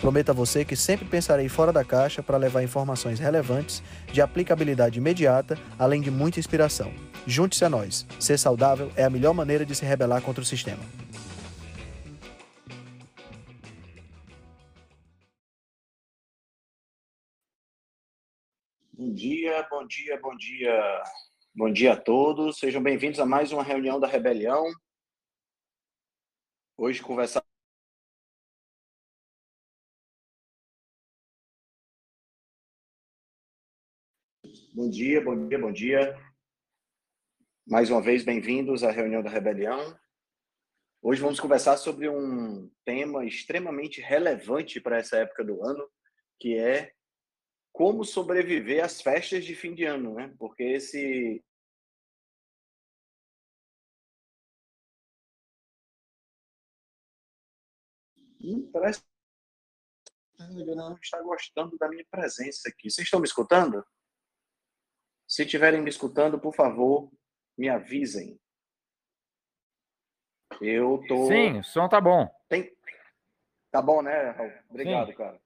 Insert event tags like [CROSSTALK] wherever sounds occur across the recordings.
Prometo a você que sempre pensarei fora da caixa para levar informações relevantes, de aplicabilidade imediata, além de muita inspiração. Junte-se a nós. Ser saudável é a melhor maneira de se rebelar contra o sistema. Bom dia, bom dia, bom dia. Bom dia a todos. Sejam bem-vindos a mais uma reunião da Rebelião. Hoje conversar Bom dia, bom dia, bom dia. Mais uma vez, bem-vindos à reunião da Rebelião. Hoje vamos conversar sobre um tema extremamente relevante para essa época do ano, que é como sobreviver às festas de fim de ano, né? Porque esse parece não está gostando da minha presença aqui. Vocês estão me escutando? Se estiverem me escutando, por favor, me avisem. Eu tô. Sim, o som tá bom. Tem... Tá bom, né, Raul? Obrigado, Sim. cara.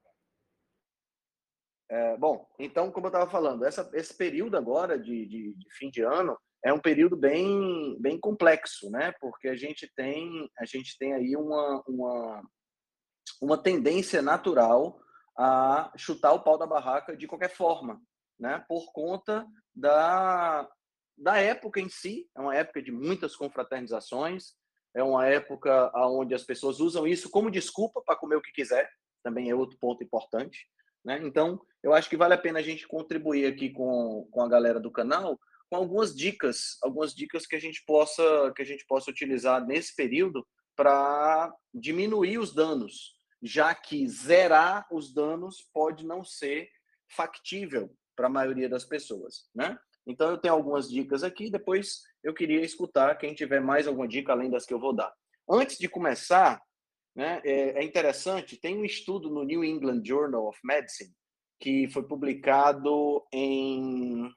É, bom, então, como eu estava falando, essa, esse período agora de, de, de, fim de ano é um período bem, bem complexo, né? Porque a gente tem, a gente tem aí uma, uma, uma tendência natural a chutar o pau da barraca de qualquer forma, né? Por conta da, da época em si, é uma época de muitas confraternizações, é uma época onde as pessoas usam isso como desculpa para comer o que quiser, também é outro ponto importante. Né? Então, eu acho que vale a pena a gente contribuir aqui com, com a galera do canal com algumas dicas, algumas dicas que a gente possa que a gente possa utilizar nesse período para diminuir os danos, já que zerar os danos pode não ser factível para a maioria das pessoas, né? Então eu tenho algumas dicas aqui, depois eu queria escutar quem tiver mais alguma dica além das que eu vou dar. Antes de começar, né, é, é interessante, tem um estudo no New England Journal of Medicine que foi publicado em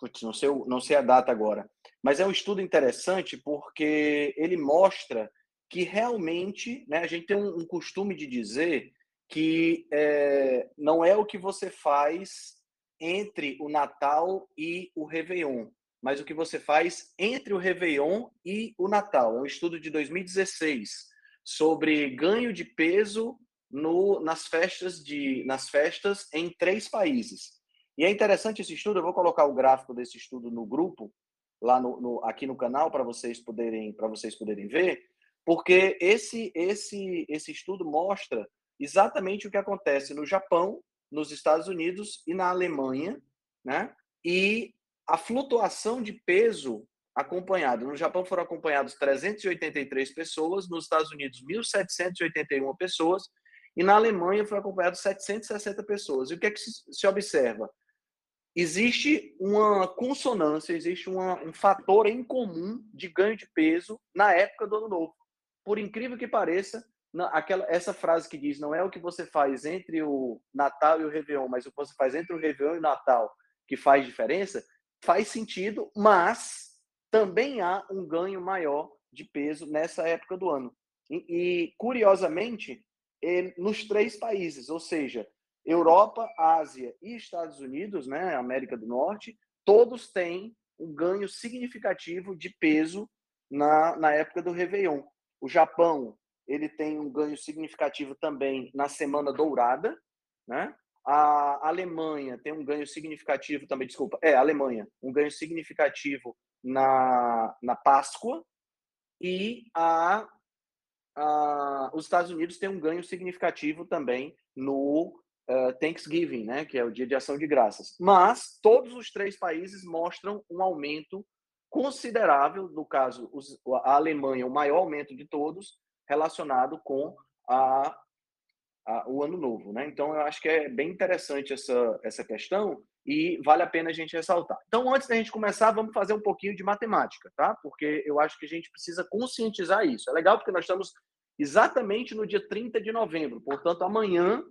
putz, não sei, não sei a data agora, mas é um estudo interessante porque ele mostra que realmente, né, a gente tem um, um costume de dizer que é, não é o que você faz entre o Natal e o Réveillon, mas o que você faz entre o Réveillon e o Natal. É um estudo de 2016 sobre ganho de peso no, nas festas de nas festas em três países. E é interessante esse estudo. Eu vou colocar o gráfico desse estudo no grupo lá no, no aqui no canal para vocês poderem vocês poderem ver, porque esse esse esse estudo mostra exatamente o que acontece no Japão nos Estados Unidos e na Alemanha, né? E a flutuação de peso acompanhada. No Japão foram acompanhados 383 pessoas, nos Estados Unidos 1.781 pessoas e na Alemanha foram acompanhados 760 pessoas. E o que é que se observa? Existe uma consonância, existe uma, um fator em comum de ganho de peso na época do Ano Novo. Por incrível que pareça, aquela, essa frase que diz não é o que você faz entre o Natal e o Réveillon, mas o que você faz entre o Réveillon e o Natal que faz diferença, faz sentido, mas também há um ganho maior de peso nessa época do ano. E, e curiosamente, nos três países, ou seja, Europa, Ásia e Estados Unidos, né, América do Norte, todos têm um ganho significativo de peso na, na época do Réveillon. O Japão ele tem um ganho significativo também na Semana Dourada, né? A Alemanha tem um ganho significativo também, desculpa, é, Alemanha, um ganho significativo na, na Páscoa e a, a, os Estados Unidos têm um ganho significativo também no uh, Thanksgiving, né, que é o Dia de Ação de Graças. Mas todos os três países mostram um aumento considerável, no caso, os, a Alemanha, o maior aumento de todos, relacionado com a, a, o ano novo. Né? Então, eu acho que é bem interessante essa, essa questão. e vale a pena a gente ressaltar. Então, antes da gente começar, vamos fazer um pouquinho de matemática, tá? Porque eu acho que a gente precisa conscientizar isso. É legal porque nós estamos exatamente no dia 30 de novembro, portanto, amanhã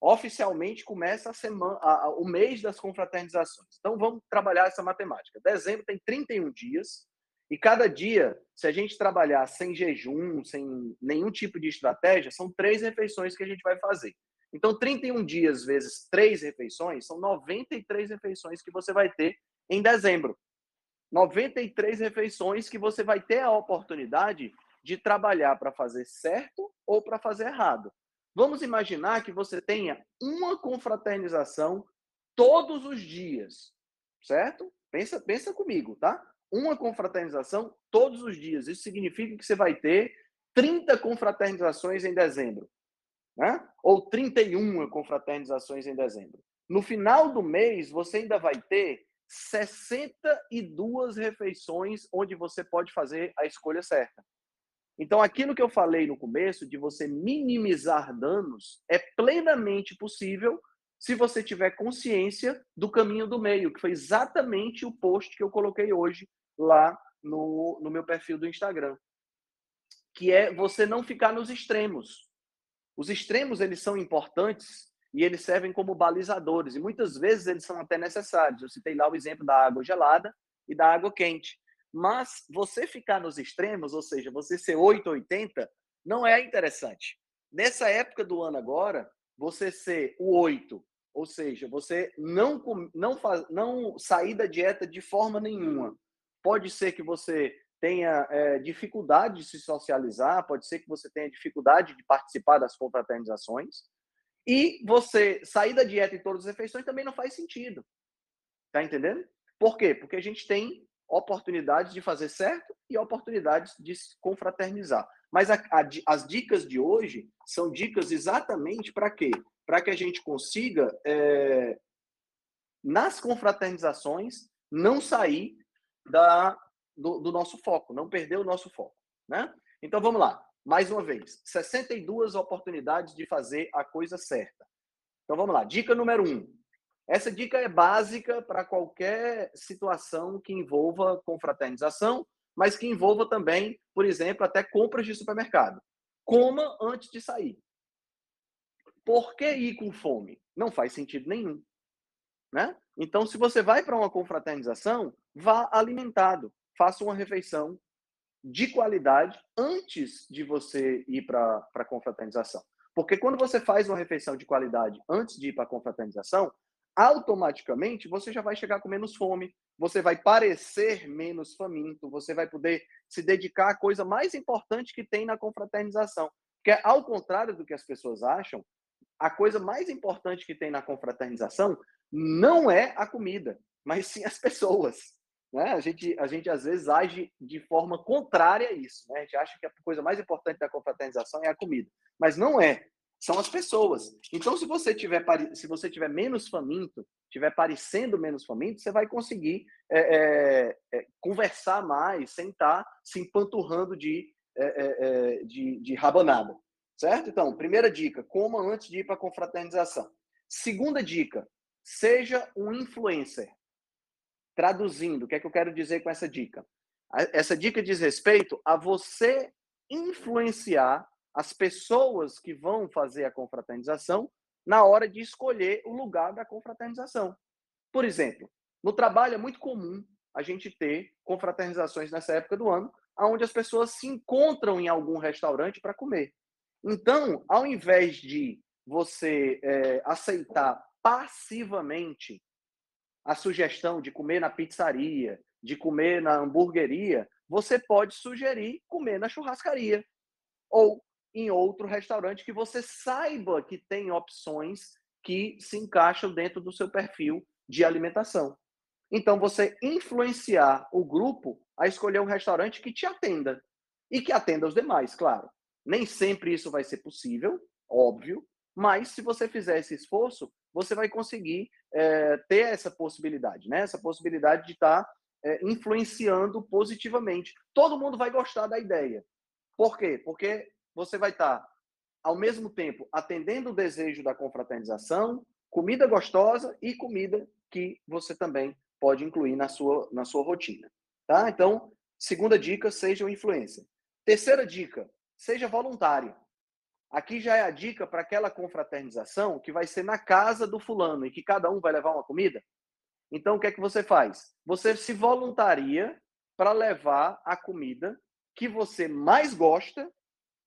oficialmente começa a semana, a, a, o mês das confraternizações. Então, vamos trabalhar essa matemática. Dezembro tem 31 dias, e cada dia, se a gente trabalhar sem jejum, sem nenhum tipo de estratégia, são três refeições que a gente vai fazer. Então, 31 dias vezes três refeições são 93 refeições que você vai ter em dezembro. 93 refeições que você vai ter a oportunidade de trabalhar para fazer certo ou para fazer errado. Vamos imaginar que você tenha uma confraternização todos os dias, certo? Pensa, pensa comigo, tá? Uma confraternização todos os dias. Isso significa que você vai ter 30 confraternizações em dezembro né? ou 31 confraternizações em dezembro. No final do mês, você ainda vai ter 62 refeições onde você pode fazer a escolha certa. Então, aquilo que eu falei no começo, de você minimizar danos, é plenamente possível se você tiver consciência do caminho do meio, que foi exatamente o post que eu coloquei hoje lá no, no meu perfil do Instagram. Que é você não ficar nos extremos. Os extremos eles são importantes e eles servem como balizadores e muitas vezes eles são até necessários. Eu citei lá o exemplo da água gelada e da água quente. Mas você ficar nos extremos, ou seja, você ser 880, não é interessante. Nessa época do ano agora, você ser o 8, ou seja, você não não faz, não sair da dieta de forma nenhuma. Pode ser que você tenha é, dificuldade de se socializar, pode ser que você tenha dificuldade de participar das confraternizações. E você sair da dieta em todas as refeições também não faz sentido. Tá entendendo? Por quê? Porque a gente tem oportunidades de fazer certo e oportunidades de se confraternizar. Mas a, a, as dicas de hoje são dicas exatamente para quê? Para que a gente consiga, é, nas confraternizações, não sair da, do, do nosso foco, não perder o nosso foco, né? Então vamos lá, mais uma vez, 62 oportunidades de fazer a coisa certa. Então vamos lá, dica número um. Essa dica é básica para qualquer situação que envolva confraternização, mas que envolva também, por exemplo, até compras de supermercado. Coma antes de sair. Por que ir com fome? Não faz sentido nenhum. Né? Então, se você vai para uma confraternização, vá alimentado faça uma refeição de qualidade antes de você ir para a confraternização. Porque quando você faz uma refeição de qualidade antes de ir para a confraternização, automaticamente você já vai chegar com menos fome, você vai parecer menos faminto, você vai poder se dedicar à coisa mais importante que tem na confraternização. Porque, ao contrário do que as pessoas acham, a coisa mais importante que tem na confraternização não é a comida, mas sim as pessoas. Né? A, gente, a gente, às vezes, age de forma contrária a isso. Né? A gente acha que a coisa mais importante da confraternização é a comida. Mas não é. São as pessoas. Então, se você tiver, se você tiver menos faminto, tiver parecendo menos faminto, você vai conseguir é, é, é, conversar mais, sem estar se empanturrando de, é, é, é, de, de rabanada. Certo? Então, primeira dica, coma antes de ir para a confraternização. Segunda dica, seja um influencer. Traduzindo, o que é que eu quero dizer com essa dica? Essa dica diz respeito a você influenciar as pessoas que vão fazer a confraternização na hora de escolher o lugar da confraternização. Por exemplo, no trabalho é muito comum a gente ter confraternizações nessa época do ano, onde as pessoas se encontram em algum restaurante para comer. Então, ao invés de você é, aceitar passivamente a sugestão de comer na pizzaria, de comer na hamburgueria, você pode sugerir comer na churrascaria ou em outro restaurante que você saiba que tem opções que se encaixam dentro do seu perfil de alimentação. Então, você influenciar o grupo a escolher um restaurante que te atenda e que atenda os demais, claro. Nem sempre isso vai ser possível, óbvio, mas se você fizer esse esforço, você vai conseguir é, ter essa possibilidade, né? Essa possibilidade de estar tá, é, influenciando positivamente. Todo mundo vai gostar da ideia. Por quê? Porque você vai estar, tá, ao mesmo tempo, atendendo o desejo da confraternização, comida gostosa e comida que você também pode incluir na sua, na sua rotina. Tá? Então, segunda dica, seja um influencer. Terceira dica, seja voluntário. Aqui já é a dica para aquela confraternização que vai ser na casa do fulano e que cada um vai levar uma comida. Então, o que é que você faz? Você se voluntaria para levar a comida que você mais gosta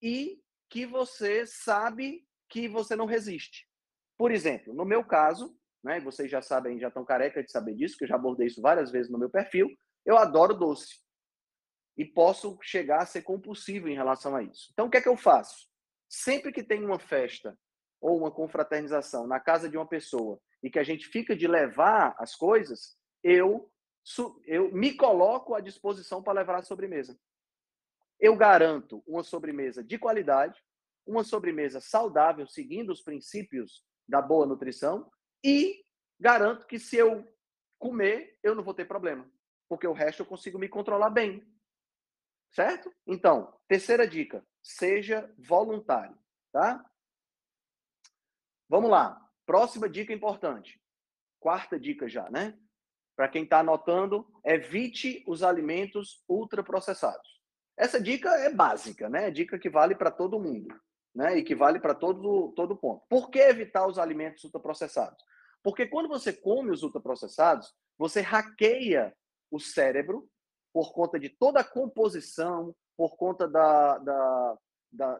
e que você sabe que você não resiste. Por exemplo, no meu caso, né, vocês já sabem, já estão careca de saber disso, que eu já abordei isso várias vezes no meu perfil, eu adoro doce. E posso chegar a ser compulsivo em relação a isso. Então, o que é que eu faço? Sempre que tem uma festa ou uma confraternização na casa de uma pessoa e que a gente fica de levar as coisas, eu, eu me coloco à disposição para levar a sobremesa. Eu garanto uma sobremesa de qualidade, uma sobremesa saudável, seguindo os princípios da boa nutrição, e garanto que se eu comer, eu não vou ter problema, porque o resto eu consigo me controlar bem. Certo? Então, terceira dica, seja voluntário, tá? Vamos lá. Próxima dica importante. Quarta dica já, né? Para quem está anotando, evite os alimentos ultraprocessados. Essa dica é básica, né? É dica que vale para todo mundo né? E que vale para todo, todo ponto. Por que evitar os alimentos ultraprocessados? Porque quando você come os ultraprocessados, você hackeia o cérebro por conta de toda a composição, por conta da, da, da,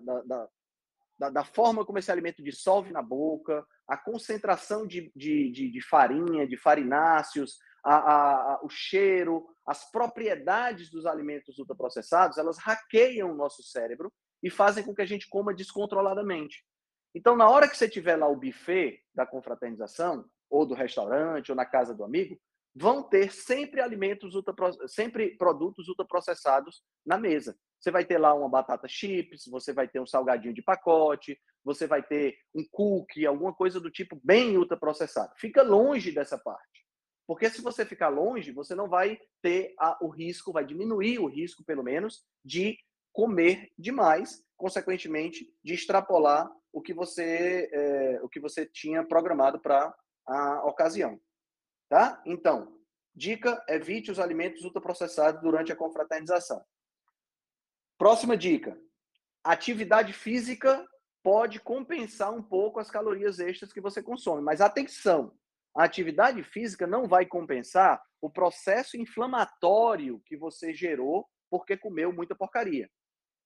da, da, forma como esse alimento dissolve na boca, a concentração de, de, de, de farinha, de farináceos, a, a, a, o cheiro, as propriedades dos alimentos ultraprocessados, elas hackeiam o nosso cérebro e fazem com que a gente coma descontroladamente. Então, na hora que você tiver lá o buffet da confraternização, ou do restaurante, ou na casa do amigo, vão ter sempre alimentos, sempre produtos ultraprocessados na mesa. Você vai ter lá uma batata chips, você vai ter um salgadinho de pacote, você vai ter um cookie, alguma coisa do tipo bem ultraprocessado. Fica longe dessa parte. Porque se você ficar longe, você não vai ter a, o risco, vai diminuir o risco, pelo menos, de comer demais, consequentemente, de extrapolar o que você, é, o que você tinha programado para a ocasião. Tá? Então, dica: evite os alimentos ultraprocessados durante a confraternização. Próxima dica: atividade física pode compensar um pouco as calorias extras que você consome, mas atenção, a atividade física não vai compensar o processo inflamatório que você gerou porque comeu muita porcaria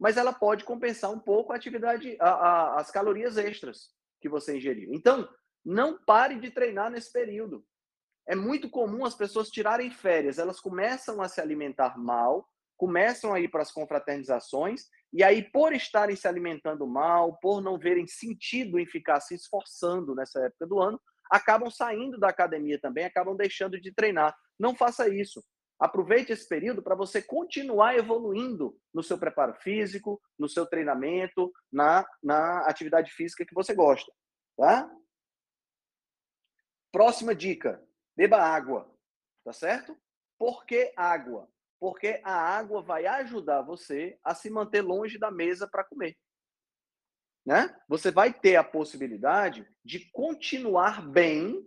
mas ela pode compensar um pouco a atividade, a, a, as calorias extras que você ingeriu. Então, não pare de treinar nesse período. É muito comum as pessoas tirarem férias, elas começam a se alimentar mal, começam a ir para as confraternizações, e aí, por estarem se alimentando mal, por não verem sentido em ficar se esforçando nessa época do ano, acabam saindo da academia também, acabam deixando de treinar. Não faça isso. Aproveite esse período para você continuar evoluindo no seu preparo físico, no seu treinamento, na, na atividade física que você gosta. Tá? Próxima dica: beba água. Tá certo? Por que água? Porque a água vai ajudar você a se manter longe da mesa para comer. Né? Você vai ter a possibilidade de continuar bem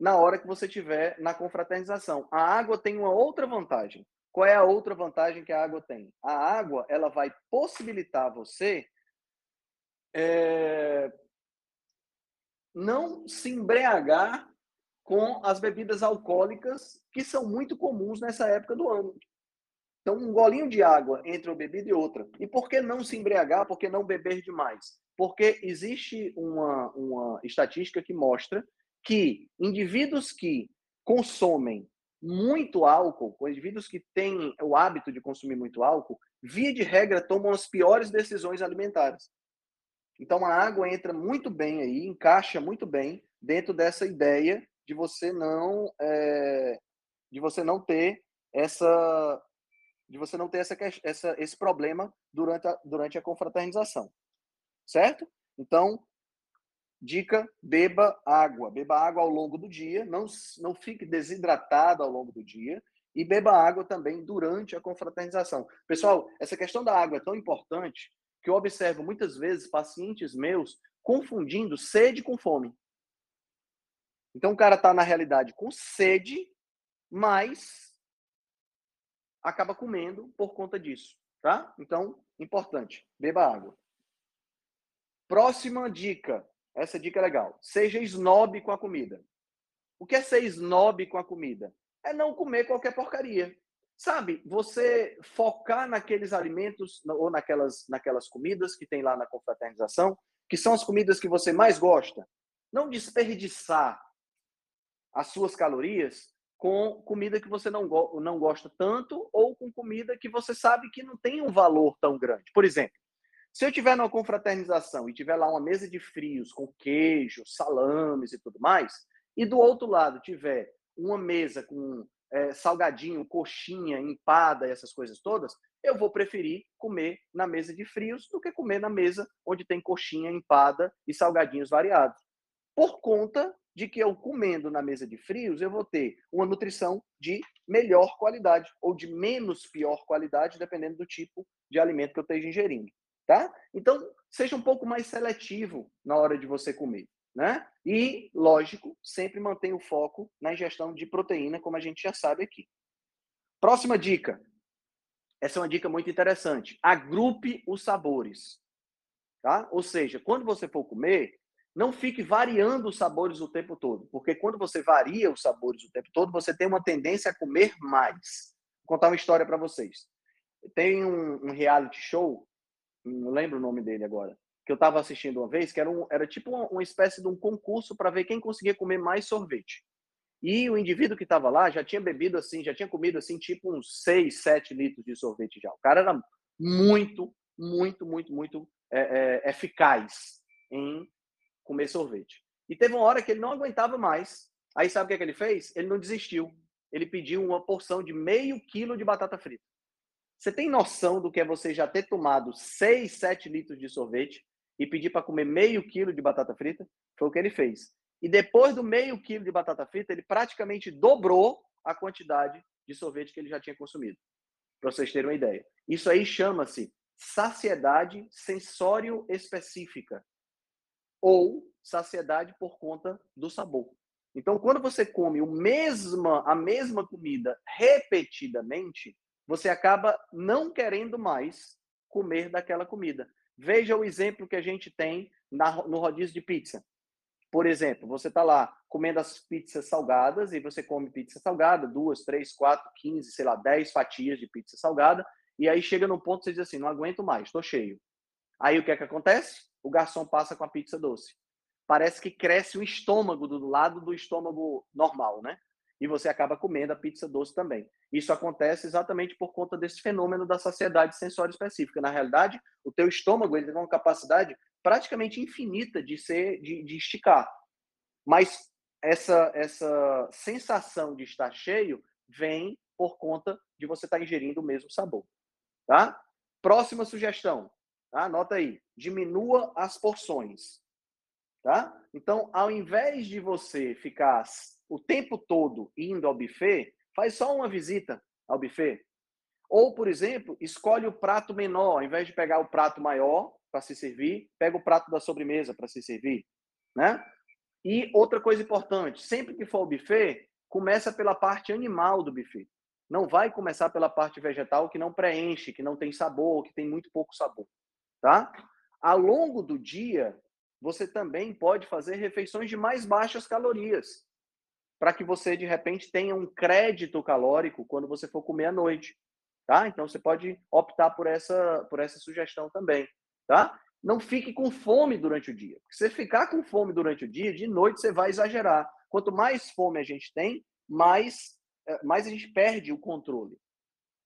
na hora que você estiver na confraternização. A água tem uma outra vantagem. Qual é a outra vantagem que a água tem? A água ela vai possibilitar você é, não se embriagar com as bebidas alcoólicas que são muito comuns nessa época do ano. Então, um golinho de água entre uma bebida e outra. E por que não se embriagar? Por que não beber demais? Porque existe uma, uma estatística que mostra que indivíduos que consomem muito álcool, ou indivíduos que têm o hábito de consumir muito álcool, via de regra tomam as piores decisões alimentares. Então a água entra muito bem aí, encaixa muito bem dentro dessa ideia de você não é, de você não ter essa de você não ter essa, essa esse problema durante a, durante a confraternização, certo? Então Dica: beba água. Beba água ao longo do dia, não, não fique desidratado ao longo do dia e beba água também durante a confraternização. Pessoal, essa questão da água é tão importante que eu observo muitas vezes pacientes meus confundindo sede com fome. Então o cara está na realidade com sede, mas acaba comendo por conta disso, tá? Então, importante, beba água. Próxima dica, essa dica é legal. Seja snob com a comida. O que é ser snob com a comida? É não comer qualquer porcaria. Sabe, você focar naqueles alimentos ou naquelas, naquelas comidas que tem lá na confraternização, que são as comidas que você mais gosta. Não desperdiçar as suas calorias com comida que você não, go não gosta tanto ou com comida que você sabe que não tem um valor tão grande. Por exemplo, se eu tiver numa confraternização e tiver lá uma mesa de frios com queijo, salames e tudo mais, e do outro lado tiver uma mesa com é, salgadinho, coxinha, empada, essas coisas todas, eu vou preferir comer na mesa de frios do que comer na mesa onde tem coxinha, empada e salgadinhos variados. Por conta de que eu comendo na mesa de frios, eu vou ter uma nutrição de melhor qualidade ou de menos pior qualidade, dependendo do tipo de alimento que eu esteja ingerindo, tá? Então, seja um pouco mais seletivo na hora de você comer. Né? E, lógico, sempre mantém o foco na ingestão de proteína, como a gente já sabe aqui. Próxima dica. Essa é uma dica muito interessante. Agrupe os sabores. Tá? Ou seja, quando você for comer, não fique variando os sabores o tempo todo, porque quando você varia os sabores o tempo todo, você tem uma tendência a comer mais. Vou contar uma história para vocês. Tem um, um reality show, não lembro o nome dele agora, que eu estava assistindo uma vez, que era, um, era tipo uma, uma espécie de um concurso para ver quem conseguia comer mais sorvete. E o indivíduo que estava lá já tinha bebido assim, já tinha comido assim, tipo uns 6, 7 litros de sorvete já. O cara era muito, muito, muito, muito é, é, eficaz em comer sorvete. E teve uma hora que ele não aguentava mais. Aí sabe o que, é que ele fez? Ele não desistiu. Ele pediu uma porção de meio quilo de batata frita. Você tem noção do que é você já ter tomado 6, 7 litros de sorvete e pedir para comer meio quilo de batata frita, foi o que ele fez. E depois do meio quilo de batata frita, ele praticamente dobrou a quantidade de sorvete que ele já tinha consumido. Para vocês terem uma ideia. Isso aí chama-se saciedade sensório específica ou saciedade por conta do sabor. Então, quando você come o mesma, a mesma comida repetidamente, você acaba não querendo mais comer daquela comida. Veja o exemplo que a gente tem na, no rodízio de pizza. Por exemplo, você está lá comendo as pizzas salgadas e você come pizza salgada, duas, três, quatro, quinze, sei lá, dez fatias de pizza salgada, e aí chega no ponto que você diz assim, não aguento mais, estou cheio. Aí o que é que acontece? O garçom passa com a pizza doce. Parece que cresce o estômago do lado do estômago normal, né? e você acaba comendo a pizza doce também. Isso acontece exatamente por conta desse fenômeno da saciedade sensório específica. Na realidade, o teu estômago ele tem uma capacidade praticamente infinita de ser de, de esticar. Mas essa essa sensação de estar cheio vem por conta de você estar ingerindo o mesmo sabor, tá? Próxima sugestão, tá? Anota aí, diminua as porções, tá? Então, ao invés de você ficar o tempo todo indo ao buffet, faz só uma visita ao buffet. Ou, por exemplo, escolhe o prato menor, ao invés de pegar o prato maior para se servir, pega o prato da sobremesa para se servir, né? E outra coisa importante, sempre que for ao buffet, começa pela parte animal do buffet. Não vai começar pela parte vegetal que não preenche, que não tem sabor, que tem muito pouco sabor, tá? Ao longo do dia, você também pode fazer refeições de mais baixas calorias para que você, de repente, tenha um crédito calórico quando você for comer à noite. Tá? Então, você pode optar por essa, por essa sugestão também. Tá? Não fique com fome durante o dia. Se você ficar com fome durante o dia, de noite você vai exagerar. Quanto mais fome a gente tem, mais, eh, mais a gente perde o controle.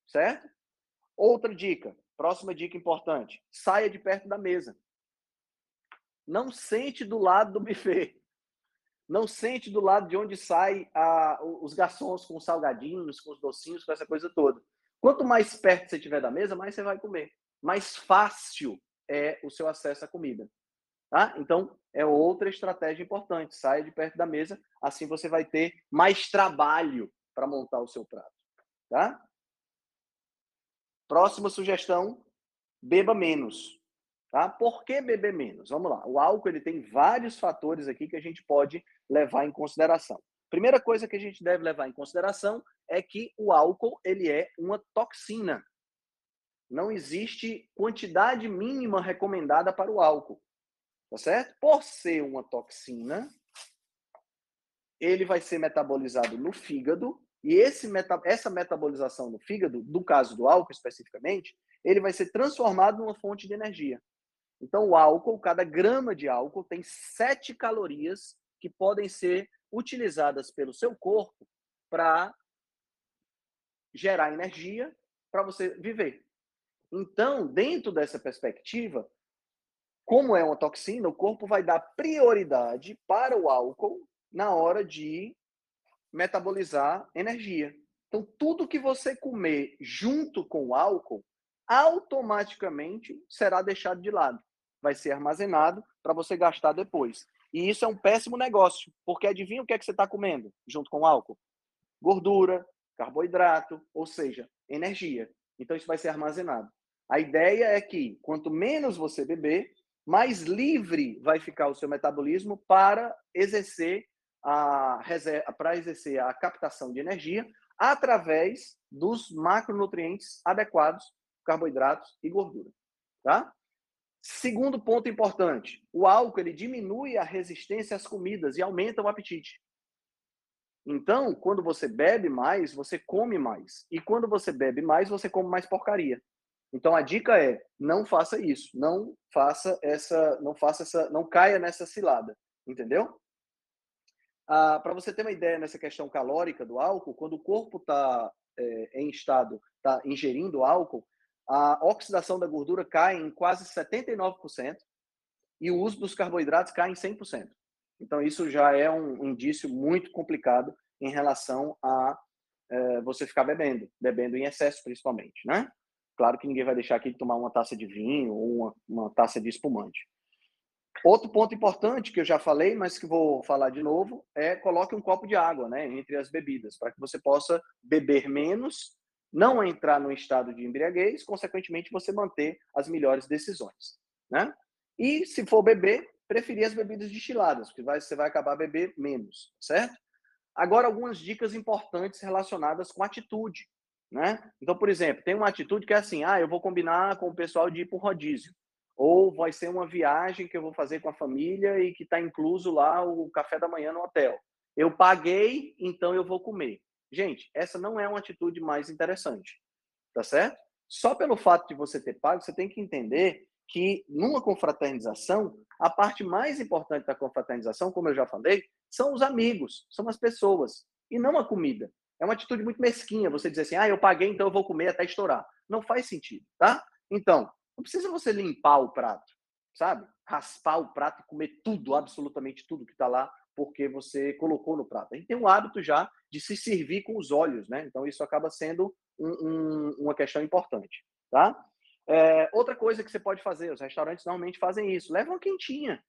Certo? Outra dica, próxima dica importante: saia de perto da mesa. Não sente do lado do buffet não sente do lado de onde sai a, os garçons com os salgadinhos, com os docinhos, com essa coisa toda. Quanto mais perto você estiver da mesa, mais você vai comer. Mais fácil é o seu acesso à comida. Tá? Então, é outra estratégia importante. Saia de perto da mesa, assim você vai ter mais trabalho para montar o seu prato. Tá? Próxima sugestão: beba menos. Tá? Por que beber menos? Vamos lá. O álcool ele tem vários fatores aqui que a gente pode levar em consideração. Primeira coisa que a gente deve levar em consideração é que o álcool ele é uma toxina. Não existe quantidade mínima recomendada para o álcool, tá certo? Por ser uma toxina, ele vai ser metabolizado no fígado e esse meta, essa metabolização no fígado, do caso do álcool especificamente, ele vai ser transformado numa fonte de energia. Então, o álcool, cada grama de álcool tem sete calorias que podem ser utilizadas pelo seu corpo para gerar energia para você viver. Então, dentro dessa perspectiva, como é uma toxina, o corpo vai dar prioridade para o álcool na hora de metabolizar energia. Então, tudo que você comer junto com o álcool, automaticamente será deixado de lado. Vai ser armazenado para você gastar depois. E isso é um péssimo negócio, porque adivinha o que é que você está comendo junto com o álcool? Gordura, carboidrato, ou seja, energia. Então, isso vai ser armazenado. A ideia é que quanto menos você beber, mais livre vai ficar o seu metabolismo para exercer para exercer a captação de energia através dos macronutrientes adequados, carboidratos e gordura, tá? Segundo ponto importante, o álcool ele diminui a resistência às comidas e aumenta o apetite. Então, quando você bebe mais, você come mais. E quando você bebe mais, você come mais porcaria. Então a dica é: não faça isso, não faça essa, não faça essa, não caia nessa cilada, entendeu? Ah, Para você ter uma ideia nessa questão calórica do álcool, quando o corpo está é, em estado, está ingerindo álcool, a oxidação da gordura cai em quase 79% e o uso dos carboidratos cai em 100%. Então, isso já é um indício muito complicado em relação a é, você ficar bebendo, bebendo em excesso principalmente, né? Claro que ninguém vai deixar aqui de tomar uma taça de vinho ou uma, uma taça de espumante. Outro ponto importante que eu já falei, mas que vou falar de novo, é coloque um copo de água, né, entre as bebidas, para que você possa beber menos, não entrar no estado de embriaguez, consequentemente você manter as melhores decisões, né? E se for beber, preferir as bebidas destiladas, porque vai, você vai acabar beber menos, certo? Agora algumas dicas importantes relacionadas com atitude, né? Então, por exemplo, tem uma atitude que é assim: ah, eu vou combinar com o pessoal de ir para o rodízio ou vai ser uma viagem que eu vou fazer com a família e que está incluso lá o café da manhã no hotel. Eu paguei, então eu vou comer. Gente, essa não é uma atitude mais interessante, tá certo? Só pelo fato de você ter pago, você tem que entender que numa confraternização, a parte mais importante da confraternização, como eu já falei, são os amigos, são as pessoas, e não a comida. É uma atitude muito mesquinha você dizer assim, ah, eu paguei, então eu vou comer até estourar. Não faz sentido, tá? Então, não precisa você limpar o prato, sabe? Raspar o prato e comer tudo, absolutamente tudo que está lá, porque você colocou no prato. A gente tem um hábito já de se servir com os olhos, né? Então isso acaba sendo um, um, uma questão importante, tá? É, outra coisa que você pode fazer, os restaurantes normalmente fazem isso, levam uma quentinha.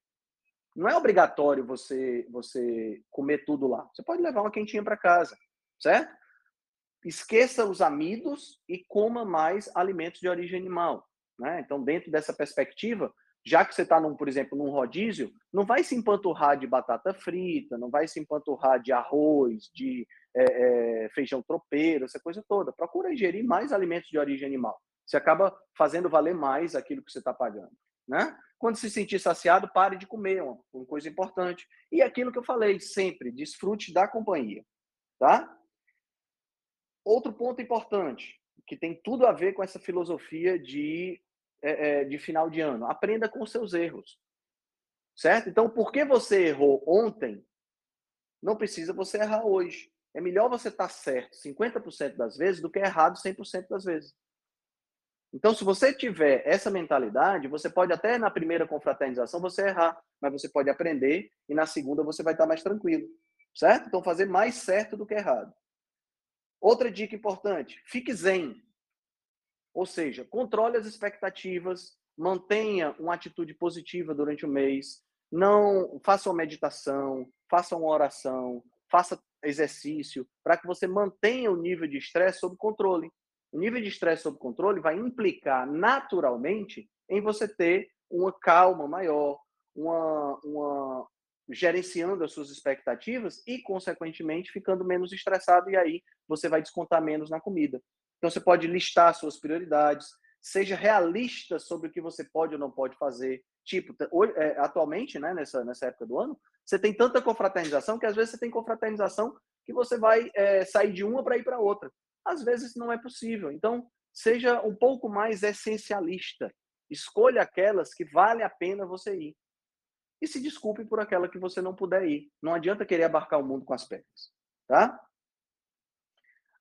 Não é obrigatório você você comer tudo lá. Você pode levar uma quentinha para casa, certo? Esqueça os amidos e coma mais alimentos de origem animal. Né? Então, dentro dessa perspectiva, já que você está, por exemplo, num rodízio, não vai se empanturrar de batata frita, não vai se empanturrar de arroz, de é, é, feijão tropeiro, essa coisa toda. Procura ingerir mais alimentos de origem animal. Você acaba fazendo valer mais aquilo que você está pagando. Né? Quando se sentir saciado, pare de comer, uma, uma coisa importante. E aquilo que eu falei sempre, desfrute da companhia. Tá? Outro ponto importante, que tem tudo a ver com essa filosofia de é, é, de final de ano. Aprenda com os seus erros. Certo? Então, porque você errou ontem, não precisa você errar hoje. É melhor você estar certo 50% das vezes do que errado 100% das vezes. Então, se você tiver essa mentalidade, você pode até na primeira confraternização você errar, mas você pode aprender e na segunda você vai estar mais tranquilo. Certo? Então, fazer mais certo do que errado. Outra dica importante: fique zen. Ou seja, controle as expectativas, mantenha uma atitude positiva durante o mês, não faça uma meditação, faça uma oração, faça exercício, para que você mantenha o nível de estresse sob controle. O nível de estresse sob controle vai implicar naturalmente em você ter uma calma maior, uma, uma, gerenciando as suas expectativas e, consequentemente, ficando menos estressado, e aí você vai descontar menos na comida. Então, você pode listar suas prioridades, seja realista sobre o que você pode ou não pode fazer. Tipo, é, atualmente, né, nessa, nessa época do ano, você tem tanta confraternização que às vezes você tem confraternização que você vai é, sair de uma para ir para outra. Às vezes não é possível. Então, seja um pouco mais essencialista. Escolha aquelas que vale a pena você ir e se desculpe por aquela que você não puder ir. Não adianta querer abarcar o mundo com as pernas, tá?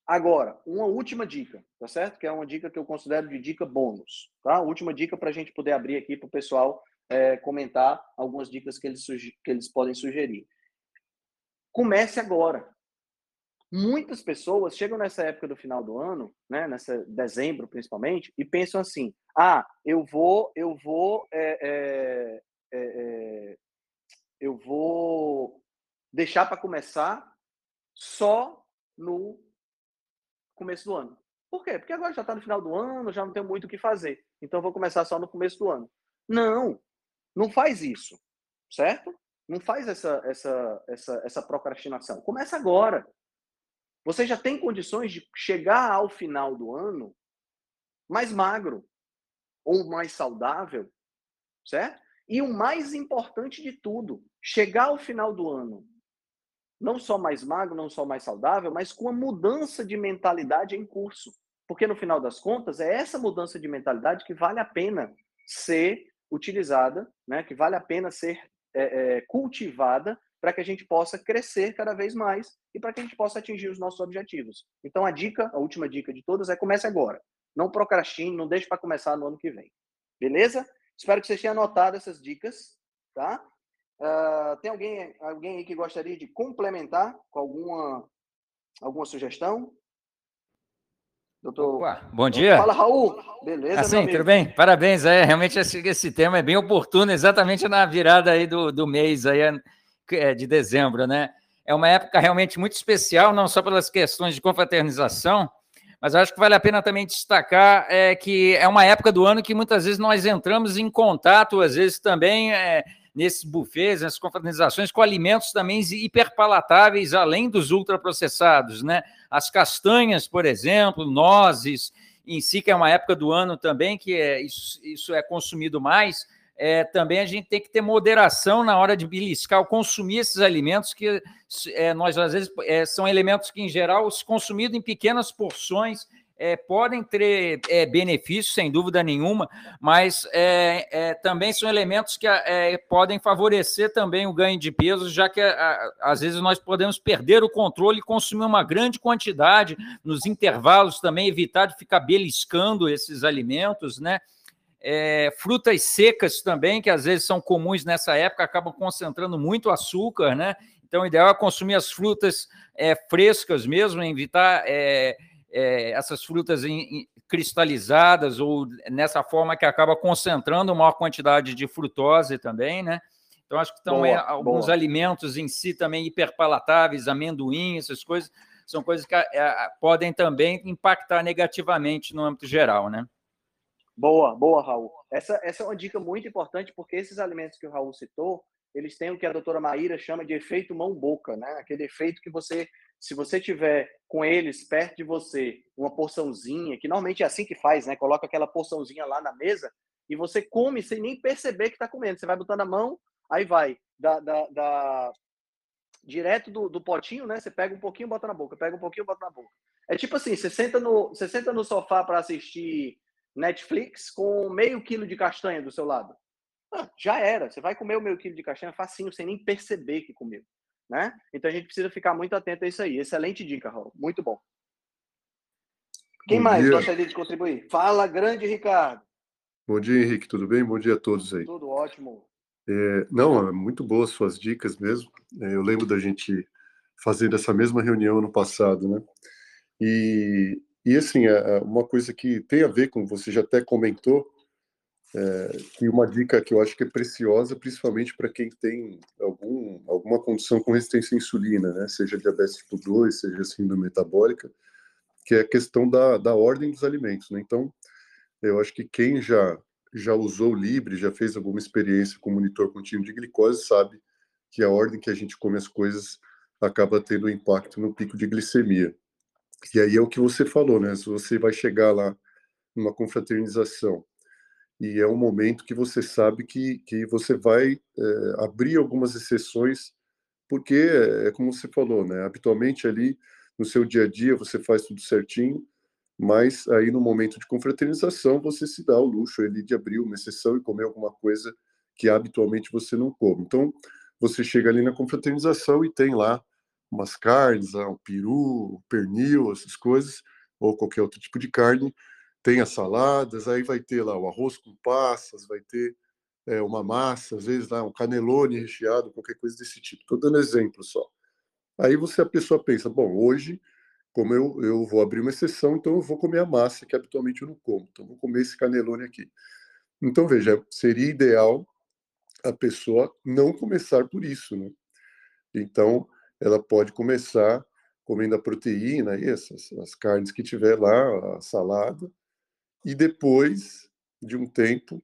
Agora, uma última dica, tá certo? Que é uma dica que eu considero de dica bônus, tá? Última dica para a gente poder abrir aqui para o pessoal é, comentar algumas dicas que eles, que eles podem sugerir. Comece agora. Muitas pessoas chegam nessa época do final do ano, né, nessa dezembro principalmente, e pensam assim: ah, eu vou, eu vou é, é, é, eu vou deixar para começar só no começo do ano. Por quê? Porque agora já está no final do ano, já não tenho muito o que fazer. Então vou começar só no começo do ano. Não, não faz isso, certo? Não faz essa, essa, essa, essa procrastinação. Começa agora. Você já tem condições de chegar ao final do ano mais magro ou mais saudável, certo? E o mais importante de tudo, chegar ao final do ano não só mais magro, não só mais saudável, mas com a mudança de mentalidade em curso. Porque no final das contas, é essa mudança de mentalidade que vale a pena ser utilizada, né? que vale a pena ser é, é, cultivada para que a gente possa crescer cada vez mais e para que a gente possa atingir os nossos objetivos. Então, a dica, a última dica de todas é comece agora. Não procrastine, não deixe para começar no ano que vem. Beleza? Espero que vocês tenham anotado essas dicas, tá? Uh, tem alguém, alguém aí que gostaria de complementar com alguma, alguma sugestão? Doutor... Opa, bom dia. Fala, Raul. Beleza, assim, tudo bem? Parabéns. É, realmente esse, esse tema é bem oportuno, exatamente na virada aí do, do mês aí, é, de dezembro, né? É uma época realmente muito especial, não só pelas questões de confraternização, mas acho que vale a pena também destacar é, que é uma época do ano que muitas vezes nós entramos em contato, às vezes também é, nesses buffets, nessas confraternizações, com alimentos também hiperpalatáveis, além dos ultraprocessados, né? As castanhas, por exemplo, nozes, em si, que é uma época do ano também que é, isso, isso é consumido mais, é, também a gente tem que ter moderação na hora de beliscar ou consumir esses alimentos que é, nós às vezes é, são elementos que em geral se consumido em pequenas porções é, podem ter é, benefícios sem dúvida nenhuma, mas é, também são elementos que podem favorecer também o ganho de peso, já que a, às vezes nós podemos perder o controle e consumir uma grande quantidade nos intervalos também evitar de ficar beliscando esses alimentos, né? É, frutas secas também, que às vezes são comuns nessa época, acabam concentrando muito açúcar, né? Então, o ideal é consumir as frutas é, frescas mesmo, evitar é, é essas frutas em, em, cristalizadas ou nessa forma que acaba concentrando maior quantidade de frutose também, né? Então, acho que também boa, alguns boa. alimentos em si também hiperpalatáveis, amendoim, essas coisas, são coisas que é, podem também impactar negativamente no âmbito geral, né? Boa, boa, Raul. Essa, essa é uma dica muito importante, porque esses alimentos que o Raul citou, eles têm o que a doutora Maíra chama de efeito mão-boca, né? Aquele efeito que você, se você tiver com eles perto de você, uma porçãozinha, que normalmente é assim que faz, né? Coloca aquela porçãozinha lá na mesa e você come sem nem perceber que está comendo. Você vai botando a mão, aí vai da, da, da... direto do, do, potinho, né? Você pega um pouquinho, bota na boca, pega um pouquinho, bota na boca. É tipo assim, você senta no, você senta no sofá para assistir Netflix com meio quilo de castanha do seu lado. Ah, já era. Você vai comer o meio quilo de castanha facinho, sem nem perceber que comeu. Né? Então a gente precisa ficar muito atento a isso aí. Excelente dica, Raul. Muito bom. Quem bom mais dia. gostaria de contribuir? Fala, grande Ricardo. Bom dia, Henrique. Tudo bem? Bom dia a todos aí. Tudo ótimo. É, não, é muito boas suas dicas mesmo. É, eu lembro da gente fazendo essa mesma reunião no passado, né? E e assim, é, é uma coisa que tem a ver com, você já até comentou, é, que uma dica que eu acho que é preciosa, principalmente para quem tem algum, alguma condição com resistência à insulina, né? seja diabetes tipo 2, seja síndrome metabólica, que é a questão da, da ordem dos alimentos. Né? Então, eu acho que quem já, já usou o Libre, já fez alguma experiência com monitor contínuo de glicose, sabe que a ordem que a gente come as coisas acaba tendo impacto no pico de glicemia. E aí é o que você falou, né? Se você vai chegar lá numa confraternização e é um momento que você sabe que, que você vai é, abrir algumas exceções, porque é, é como você falou, né? Habitualmente ali no seu dia a dia você faz tudo certinho, mas aí no momento de confraternização você se dá o luxo ali de abrir uma exceção e comer alguma coisa que habitualmente você não come. Então você chega ali na confraternização e tem lá umas carnes, um peru, pernil, essas coisas, ou qualquer outro tipo de carne, tem as saladas, aí vai ter lá o arroz com passas, vai ter é, uma massa, às vezes lá um canelone recheado, qualquer coisa desse tipo. Estou dando exemplo só. Aí você a pessoa pensa, bom, hoje, como eu, eu vou abrir uma exceção, então eu vou comer a massa que habitualmente eu não como, então vou comer esse canelone aqui. Então veja, seria ideal a pessoa não começar por isso, né? Então ela pode começar comendo a proteína, essas as carnes que tiver lá, a salada, e depois de um tempo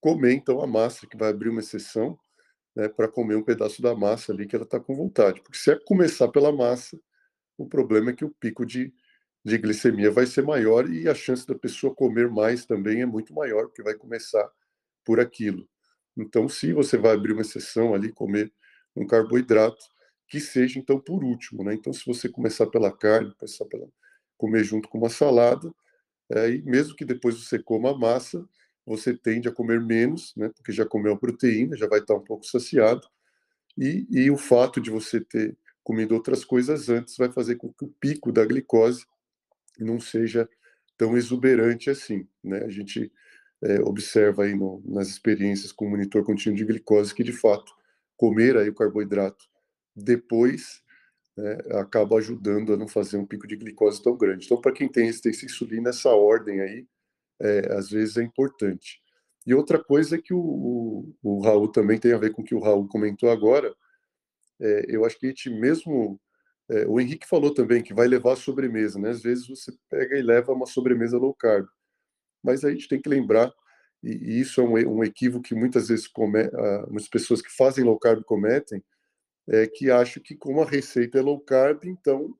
comer então a massa, que vai abrir uma exceção, né, para comer um pedaço da massa ali que ela está com vontade. Porque se é começar pela massa, o problema é que o pico de, de glicemia vai ser maior e a chance da pessoa comer mais também é muito maior, porque vai começar por aquilo. Então, se você vai abrir uma exceção ali, comer um carboidrato, que seja então por último, né? Então, se você começar pela carne, começar pela comer junto com uma salada, é, mesmo que depois você coma a massa, você tende a comer menos, né, porque já comeu a proteína, já vai estar um pouco saciado, e, e o fato de você ter comido outras coisas antes vai fazer com que o pico da glicose não seja tão exuberante assim, né? A gente é, observa aí no, nas experiências com monitor contínuo de glicose que, de fato, comer aí o carboidrato depois né, acaba ajudando a não fazer um pico de glicose tão grande. Então, para quem tem resistência à insulina, essa ordem aí, é, às vezes, é importante. E outra coisa que o, o, o, Raul também tem a ver com o que o Raul comentou agora, é, eu acho que a gente mesmo... É, o Henrique falou também que vai levar a sobremesa, né? Às vezes você pega e leva uma sobremesa low carb. Mas a gente tem que lembrar, e, e isso é um, um, equívoco que muitas vezes come, uh, muitas pessoas que fazem low carb cometem, é, que acho que como a receita é low carb, então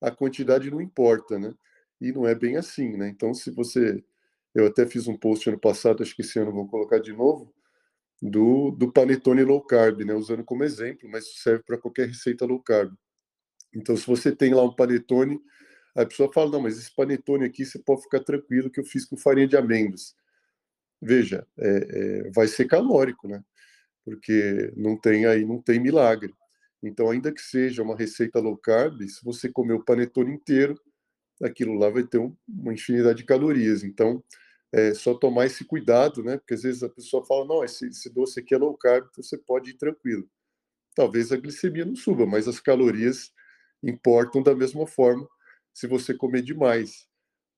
a quantidade não importa, né? E não é bem assim, né? Então, se você. Eu até fiz um post ano passado, acho que esse ano vou colocar de novo, do, do panetone low carb, né? Usando como exemplo, mas serve para qualquer receita low carb. Então, se você tem lá um panetone, a pessoa fala: não, mas esse panetone aqui você pode ficar tranquilo que eu fiz com farinha de amêndoas. Veja, é, é, vai ser calórico, né? Porque não tem aí, não tem milagre. Então, ainda que seja uma receita low carb, se você comer o panetone inteiro, aquilo lá vai ter um, uma infinidade de calorias. Então, é só tomar esse cuidado, né? Porque às vezes a pessoa fala, não, esse, esse doce aqui é low carb, então você pode ir tranquilo. Talvez a glicemia não suba, mas as calorias importam da mesma forma se você comer demais.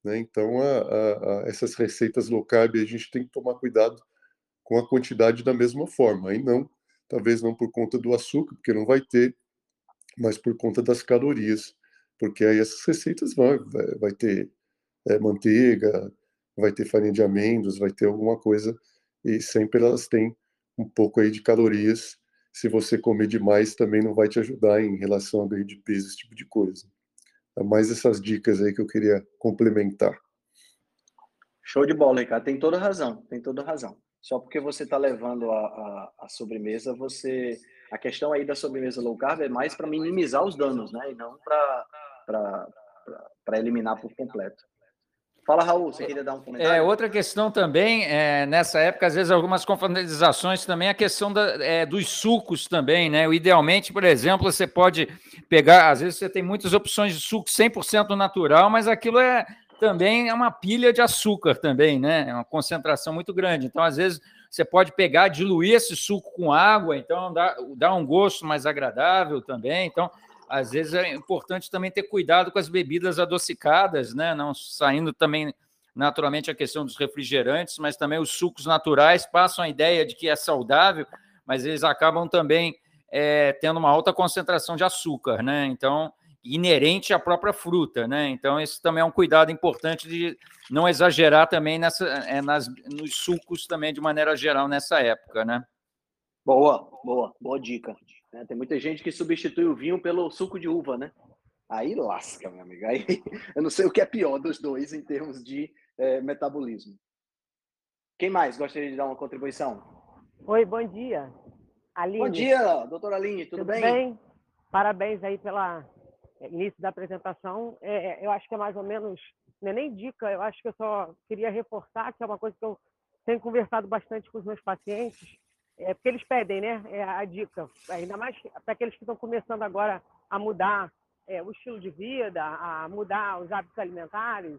Né? Então, a, a, a essas receitas low carb, a gente tem que tomar cuidado com a quantidade da mesma forma. Aí não talvez não por conta do açúcar, porque não vai ter, mas por conta das calorias, porque aí essas receitas vão, vai, ter é, manteiga, vai ter farinha de amêndoas, vai ter alguma coisa, e sempre elas têm um pouco aí de calorias. Se você comer demais, também não vai te ajudar em relação a ganho de peso, esse tipo de coisa. É mais essas dicas aí que eu queria complementar. Show de bola, Ricardo. Tem toda razão, tem toda razão. Só porque você está levando a, a, a, sobremesa, você. A questão aí da sobremesa low carb é mais para minimizar os danos, né? E não para eliminar por completo. Fala, Raul, você queria dar um comentário? É, outra questão também, é, nessa época, às vezes, algumas confraternizações também, a questão da, é, dos sucos também, né? Idealmente, por exemplo, você pode pegar, às vezes você tem muitas opções de suco 100% natural, mas aquilo é também é uma pilha de açúcar também, né? É uma concentração muito grande. Então, às vezes, você pode pegar, diluir esse suco com água, então dá, dá um gosto mais agradável também. Então, às vezes é importante também ter cuidado com as bebidas adocicadas, né? Não saindo também naturalmente a questão dos refrigerantes, mas também os sucos naturais passam a ideia de que é saudável, mas eles acabam também é, tendo uma alta concentração de açúcar, né? Então, inerente à própria fruta, né? Então, esse também é um cuidado importante de não exagerar também nessa, é, nas, nos sucos também de maneira geral nessa época, né? Boa, boa, boa dica. É, tem muita gente que substitui o vinho pelo suco de uva, né? Aí lasca, meu amigo. Aí [LAUGHS] eu não sei o que é pior dos dois em termos de é, metabolismo. Quem mais gostaria de dar uma contribuição? Oi, bom dia. Aline. Bom dia, doutora Aline, tudo, tudo bem? bem? Parabéns aí pela início da apresentação. É, é, eu acho que é mais ou menos, não é nem dica, eu acho que eu só queria reforçar, que é uma coisa que eu tenho conversado bastante com os meus pacientes, é porque eles pedem, né? É a dica, ainda mais para aqueles que estão começando agora a mudar é, o estilo de vida, a mudar os hábitos alimentares.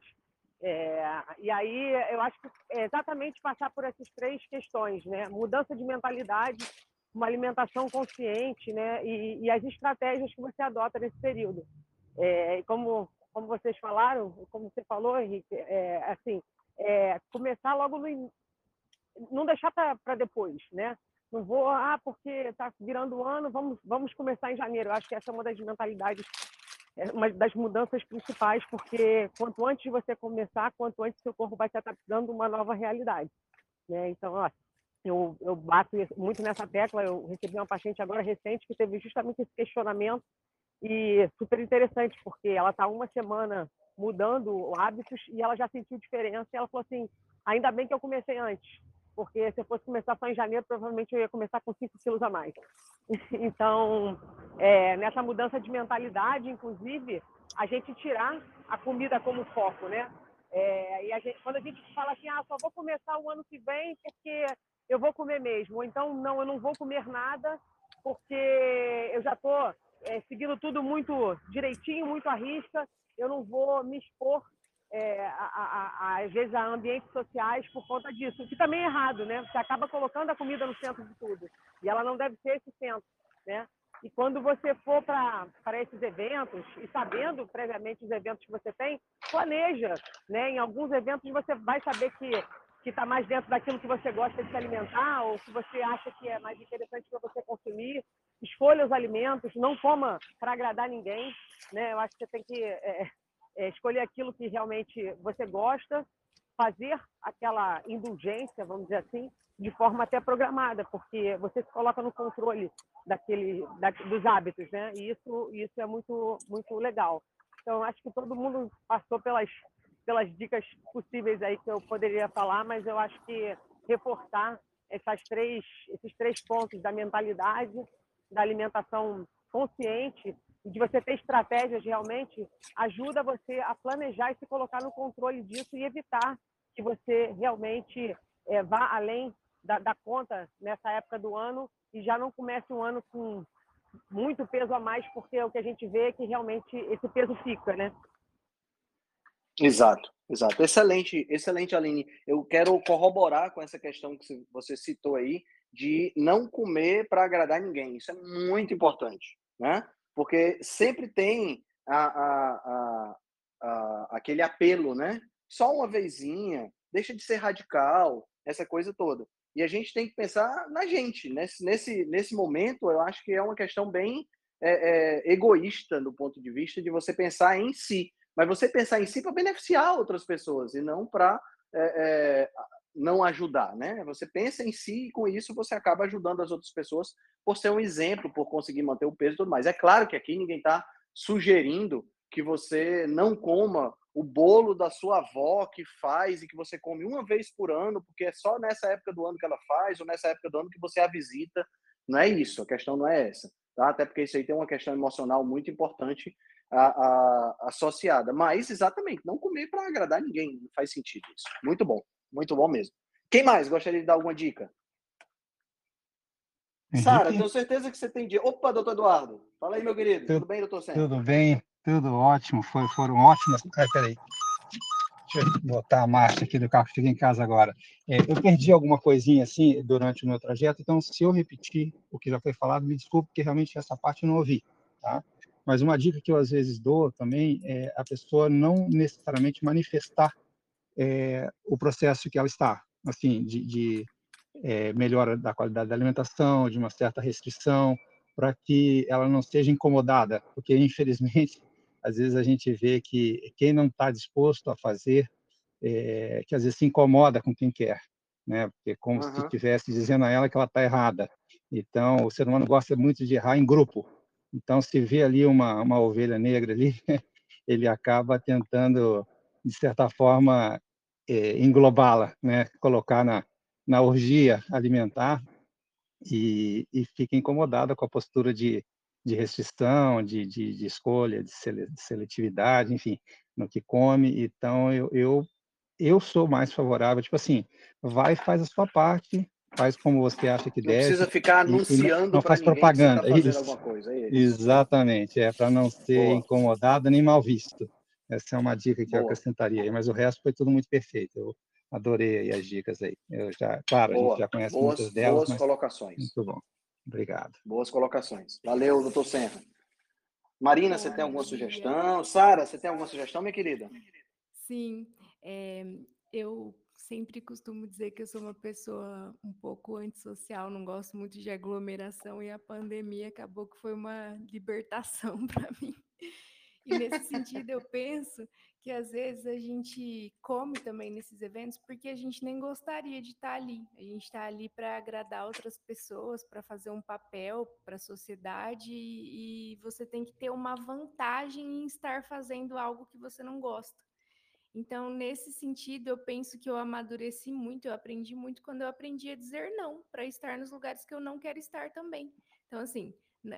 É, e aí eu acho que é exatamente passar por essas três questões, né? Mudança de mentalidade, uma alimentação consciente, né? E, e as estratégias que você adota nesse período. É, como como vocês falaram, como você falou, Henrique, é, assim, é, começar logo no não deixar para depois, né? Não vou, ah, porque está virando ano, vamos, vamos começar em janeiro. Eu acho que essa é uma das mentalidades, é uma das mudanças principais, porque quanto antes você começar, quanto antes seu corpo vai se adaptando a uma nova realidade. Né? Então, ó, eu, eu bato muito nessa tecla. Eu recebi uma paciente agora recente que teve justamente esse questionamento e super interessante, porque ela está uma semana mudando hábitos e ela já sentiu diferença. E ela falou assim: ainda bem que eu comecei antes, porque se eu fosse começar só em janeiro, provavelmente eu ia começar com 5 quilos a mais. [LAUGHS] Então, é, nessa mudança de mentalidade, inclusive, a gente tirar a comida como foco, né? É, e a gente, quando a gente fala assim, ah, só vou começar o ano que vem porque eu vou comer mesmo, ou então, não, eu não vou comer nada porque eu já estou é, seguindo tudo muito direitinho, muito à risca, eu não vou me expor é, a, a, a, às vezes a ambientes sociais por conta disso, o que também é errado, né? Você acaba colocando a comida no centro de tudo e ela não deve ser esse centro, né? E quando você for para esses eventos e sabendo previamente os eventos que você tem, planeja, né? Em alguns eventos você vai saber que que está mais dentro daquilo que você gosta de se alimentar ou que você acha que é mais interessante para você consumir. Escolha os alimentos, não coma para agradar ninguém, né? Eu acho que você tem que é, é, escolher aquilo que realmente você gosta, fazer aquela indulgência, vamos dizer assim, de forma até programada, porque você se coloca no controle daquele, da, dos hábitos, né? E isso, isso é muito, muito legal. Então, acho que todo mundo passou pelas, pelas dicas possíveis aí que eu poderia falar, mas eu acho que reforçar essas três, esses três pontos da mentalidade, da alimentação consciente de você ter estratégias realmente ajuda você a planejar e se colocar no controle disso e evitar que você realmente é, vá além da, da, conta nessa época do ano e já não comece um ano com muito peso a mais, porque o que a gente vê é que realmente esse peso fica, né? Exato, exato. Excelente, excelente, Aline. Eu quero corroborar com essa questão que você citou aí de não comer para agradar ninguém. Isso é muito importante, né? porque sempre tem a, a, a, aquele apelo, né? Só uma vezinha, deixa de ser radical, essa coisa toda. E a gente tem que pensar na gente. Nesse, nesse, nesse momento, eu acho que é uma questão bem é, é, egoísta do ponto de vista de você pensar em si. Mas você pensar em si para beneficiar outras pessoas e não para é, é não ajudar, né? Você pensa em si e com isso você acaba ajudando as outras pessoas por ser um exemplo, por conseguir manter o peso e tudo mais. É claro que aqui ninguém está sugerindo que você não coma o bolo da sua avó que faz e que você come uma vez por ano, porque é só nessa época do ano que ela faz ou nessa época do ano que você a visita. Não é isso, a questão não é essa. Tá? Até porque isso aí tem uma questão emocional muito importante a, a, associada. Mas, exatamente, não comer para agradar ninguém. Não faz sentido isso. Muito bom. Muito bom mesmo. Quem mais gostaria de dar alguma dica? Sara, tenho certeza que você tem dia. Opa, doutor Eduardo. Fala aí, meu querido. Tudo, tudo bem, doutor Senna? Tudo bem, tudo ótimo. Foi, foram ótimas. Ah, peraí. Deixa eu botar a marcha aqui do carro, cheguei em casa agora. É, eu perdi alguma coisinha assim durante o meu trajeto, então se eu repetir o que já foi falado, me desculpe, porque realmente essa parte eu não ouvi. Tá? Mas uma dica que eu às vezes dou também é a pessoa não necessariamente manifestar é, o processo que ela está, assim, de, de é, melhora da qualidade da alimentação, de uma certa restrição, para que ela não seja incomodada, porque infelizmente às vezes a gente vê que quem não está disposto a fazer, é, que às vezes se incomoda com quem quer, né? Porque como uhum. se estivesse dizendo a ela que ela está errada. Então, o ser humano gosta muito de errar em grupo. Então, se vê ali uma, uma ovelha negra ali, [LAUGHS] ele acaba tentando, de certa forma, é, englobá-la, né? colocar na, na orgia alimentar e, e fica incomodada com a postura de, de restrição, de, de, de escolha, de seletividade, enfim, no que come. Então, eu, eu, eu sou mais favorável, tipo assim, vai, faz a sua parte, faz como você acha que não deve. Não precisa ficar anunciando não, não faz propaganda. Que tá isso. alguma coisa. É Exatamente, é para não ser Boa. incomodado nem mal visto. Essa é uma dica que Boa. eu acrescentaria, mas o resto foi tudo muito perfeito. Eu adorei as dicas aí. Eu já, claro, Boa. a gente já conhece boas, muitas delas. Boas colocações. Muito bom. Obrigado. Boas colocações. Valeu, doutor Senra. Marina, você tem alguma sugestão? Sara, você tem alguma sugestão, minha querida? Sim, é, eu sempre costumo dizer que eu sou uma pessoa um pouco antissocial, não gosto muito de aglomeração e a pandemia acabou que foi uma libertação [LAUGHS] para mim. E nesse sentido eu penso que às vezes a gente come também nesses eventos porque a gente nem gostaria de estar ali. A gente está ali para agradar outras pessoas, para fazer um papel para a sociedade e você tem que ter uma vantagem em estar fazendo algo que você não gosta. Então, nesse sentido, eu penso que eu amadureci muito, eu aprendi muito quando eu aprendi a dizer não para estar nos lugares que eu não quero estar também. Então, assim,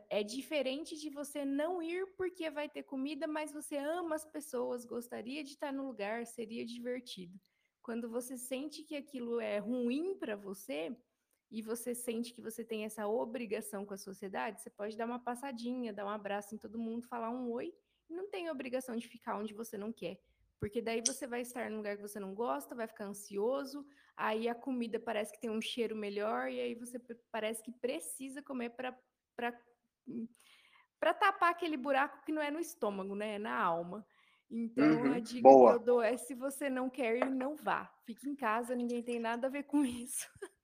é diferente de você não ir porque vai ter comida, mas você ama as pessoas, gostaria de estar no lugar, seria divertido. Quando você sente que aquilo é ruim para você e você sente que você tem essa obrigação com a sociedade, você pode dar uma passadinha, dar um abraço em todo mundo, falar um oi, e não tem obrigação de ficar onde você não quer. Porque daí você vai estar num lugar que você não gosta, vai ficar ansioso, aí a comida parece que tem um cheiro melhor, e aí você parece que precisa comer para para tapar aquele buraco que não é no estômago, né? É na alma. Então, uhum, a dica boa. que eu dou é: se você não quer ir, não vá. Fique em casa, ninguém tem nada a ver com isso. [LAUGHS]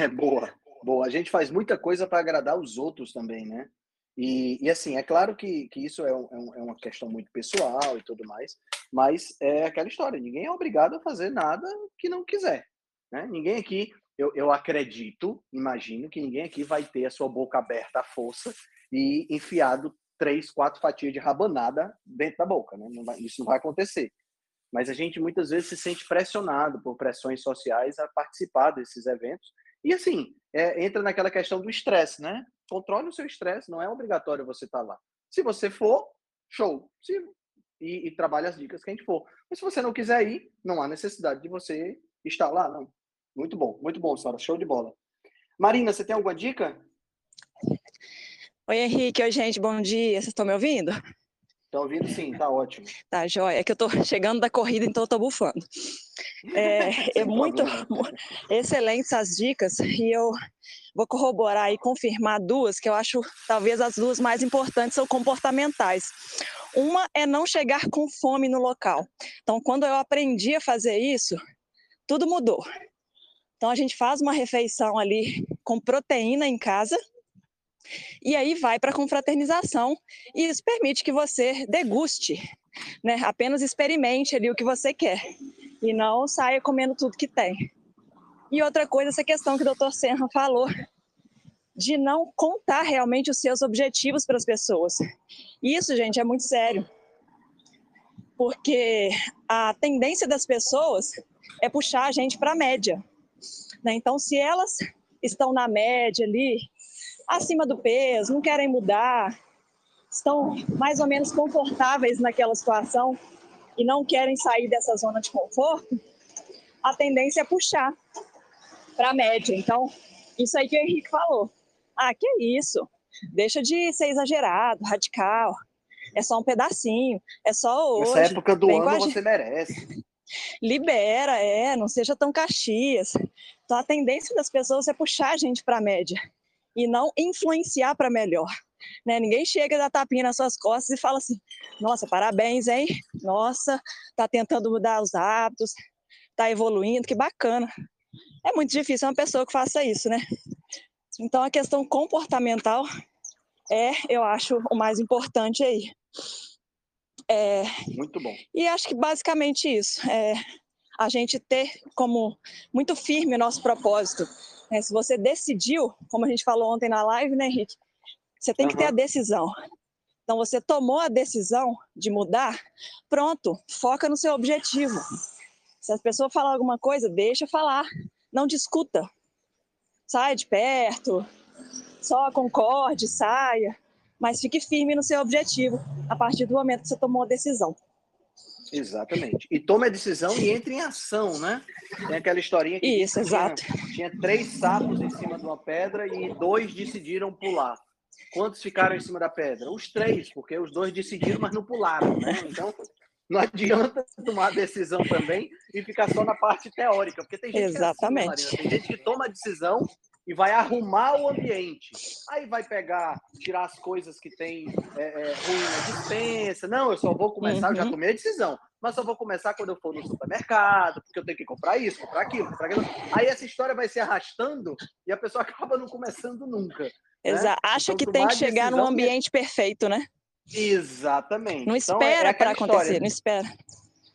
É boa, boa. A gente faz muita coisa para agradar os outros também, né? E, e, assim, é claro que, que isso é, é, um, é, uma questão muito pessoal e tudo mais, mas é aquela história: ninguém é obrigado a fazer nada que não quiser. Né? Ninguém aqui, eu, eu acredito, imagino que ninguém aqui vai ter a sua boca aberta à força e enfiado três, quatro fatias de rabanada dentro da boca. Né? Isso não vai acontecer. Mas a gente muitas vezes se sente pressionado por pressões sociais a participar desses eventos. E assim, é, entra naquela questão do estresse, né? controle o seu estresse, não é obrigatório você estar tá lá. Se você for, show. Se, e, e trabalhe as dicas que a gente for. Mas se você não quiser ir, não há necessidade de você estar lá, não. Muito bom, muito bom, Sara. Show de bola. Marina, você tem alguma dica? Oi, Henrique. Oi, gente. Bom dia. Vocês estão me ouvindo? Tá ouvindo sim, tá ótimo. Tá, joia. É que eu tô chegando da corrida, então eu tô bufando. É, [LAUGHS] é muito [LAUGHS] excelentes as dicas e eu vou corroborar e confirmar duas que eu acho talvez as duas mais importantes são comportamentais. Uma é não chegar com fome no local. Então, quando eu aprendi a fazer isso, tudo mudou. Então, a gente faz uma refeição ali com proteína em casa e aí vai para a confraternização e isso permite que você deguste, né? Apenas experimente ali o que você quer e não saia comendo tudo que tem. E outra coisa, essa questão que o doutor Serra falou, de não contar realmente os seus objetivos para as pessoas. Isso, gente, é muito sério. Porque a tendência das pessoas é puxar a gente para a média. Né? Então, se elas estão na média ali, acima do peso, não querem mudar, estão mais ou menos confortáveis naquela situação e não querem sair dessa zona de conforto, a tendência é puxar para a média. Então, isso aí que o Henrique falou. Ah, que isso? Deixa de ser exagerado, radical. É só um pedacinho. É só hoje. Nessa época do ano você merece. [LAUGHS] Libera, é, não seja tão caxias. Então a tendência das pessoas é puxar a gente para a média e não influenciar para melhor. Né? Ninguém chega da tapinha nas suas costas e fala assim: "Nossa, parabéns, hein? Nossa, tá tentando mudar os hábitos, tá evoluindo, que bacana". É muito difícil uma pessoa que faça isso, né? Então a questão comportamental é, eu acho, o mais importante aí. É, muito bom. E acho que basicamente isso. É, a gente ter como muito firme o nosso propósito Né? Se você decidiu, como a gente falou ontem na live, né, Henrique? Você tem que ter a decisão. Então, você tomou a decisão de mudar, pronto, foca no seu objetivo. Se as pessoas falar alguma coisa, deixa falar, não discuta. Sai de perto, só concorde, saia, mas fique firme no seu objetivo a partir do momento que você tomou a decisão. Exatamente. E tome a decisão e entre em ação, né? Tem aquela historinha que Isso, exato. Tinha, tinha três sapos em cima de uma pedra e dois decidiram pular. Quantos ficaram em cima da pedra? Os três, porque os dois decidiram, mas não pularam, né? Então, não adianta tomar a decisão também e ficar só na parte teórica, porque tem gente Exatamente. que é assim, Marina, tem gente que toma a decisão e vai arrumar o ambiente. Aí vai pegar, tirar as coisas que tem é, é, ruim na dispensa. Não, eu só vou começar, eu já Uhum. tomei a decisão, mas só vou começar quando eu for no supermercado, porque eu tenho que comprar isso, comprar aquilo, comprar aquilo. Aí essa história vai se arrastando e a pessoa [LAUGHS] acaba não começando nunca. né? Exa Acha Então, que tem que chegar num que- ambiente perfeito, né? Exatamente. Não Então, é- é espera para acontecer, não espera.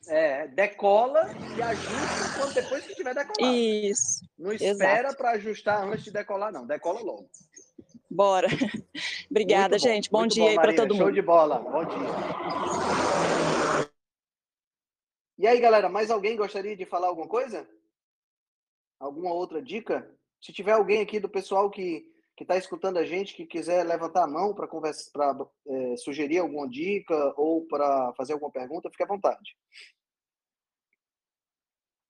É, decola e ajusta quando depois que tiver decolado. Isso, Não espera para ajustar antes de decolar, não. Decola logo. bora. Obrigada, bom, gente. Bom muito dia bom, aí para todo Show mundo. de bola. Bom dia. E aí, galera, mais alguém gostaria de falar alguma coisa? Alguma outra dica? Se tiver alguém aqui do pessoal que que está escutando a gente, que quiser levantar a mão para é, sugerir alguma dica ou para fazer alguma pergunta, fique à vontade.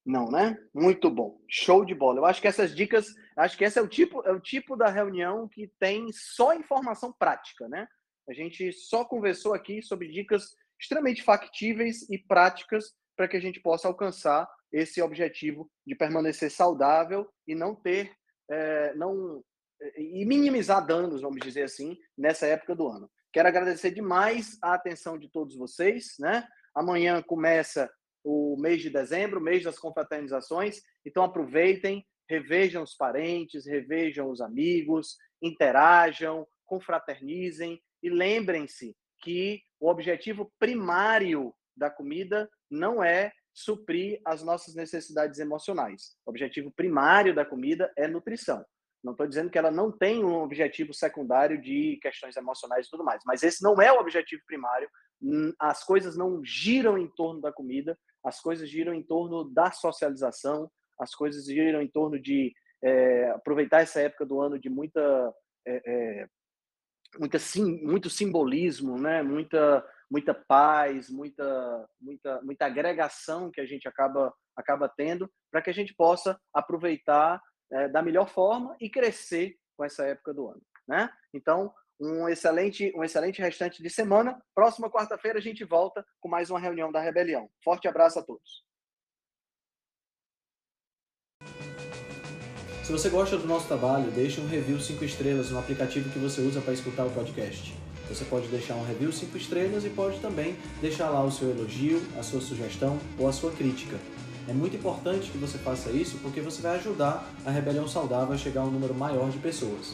Não, né? Muito bom. Show de bola. Eu acho que essas dicas, acho que esse é o tipo, é o tipo da reunião que tem só informação prática, né? A gente só conversou aqui sobre dicas extremamente factíveis e práticas para que a gente possa alcançar esse objetivo de permanecer saudável e não ter, é, não e minimizar danos, vamos dizer assim, nessa época do ano. Quero agradecer demais a atenção de todos vocês, né? Amanhã começa o mês de dezembro, mês das confraternizações. Então aproveitem, revejam os parentes, revejam os amigos, interajam, confraternizem e lembrem-se que o objetivo primário da comida não é suprir as nossas necessidades emocionais. O objetivo primário da comida é nutrição. Não estou dizendo que ela não tem um objetivo secundário de questões emocionais e tudo mais, mas esse não é o objetivo primário. As coisas não giram em torno da comida, as coisas giram em torno da socialização, as coisas giram em torno de é, aproveitar essa época do ano de muita, é, é, muita sim, muito simbolismo, né? Muita, muita paz, muita, muita, muita agregação que a gente acaba, acaba tendo, para que a gente possa aproveitar é, da melhor forma e crescer com essa época do ano, né? Então, um excelente, um excelente restante de semana. Próxima quarta-feira a gente volta com mais uma reunião da Rebelião. Forte abraço a todos. Se você gosta do nosso trabalho, deixe um review 5 estrelas no aplicativo que você usa para escutar o podcast. Você pode deixar um review 5 estrelas e pode também deixar lá o seu elogio, a sua sugestão ou a sua crítica. É muito importante que você faça isso porque você vai ajudar a Rebelião Saudável a chegar a um número maior de pessoas.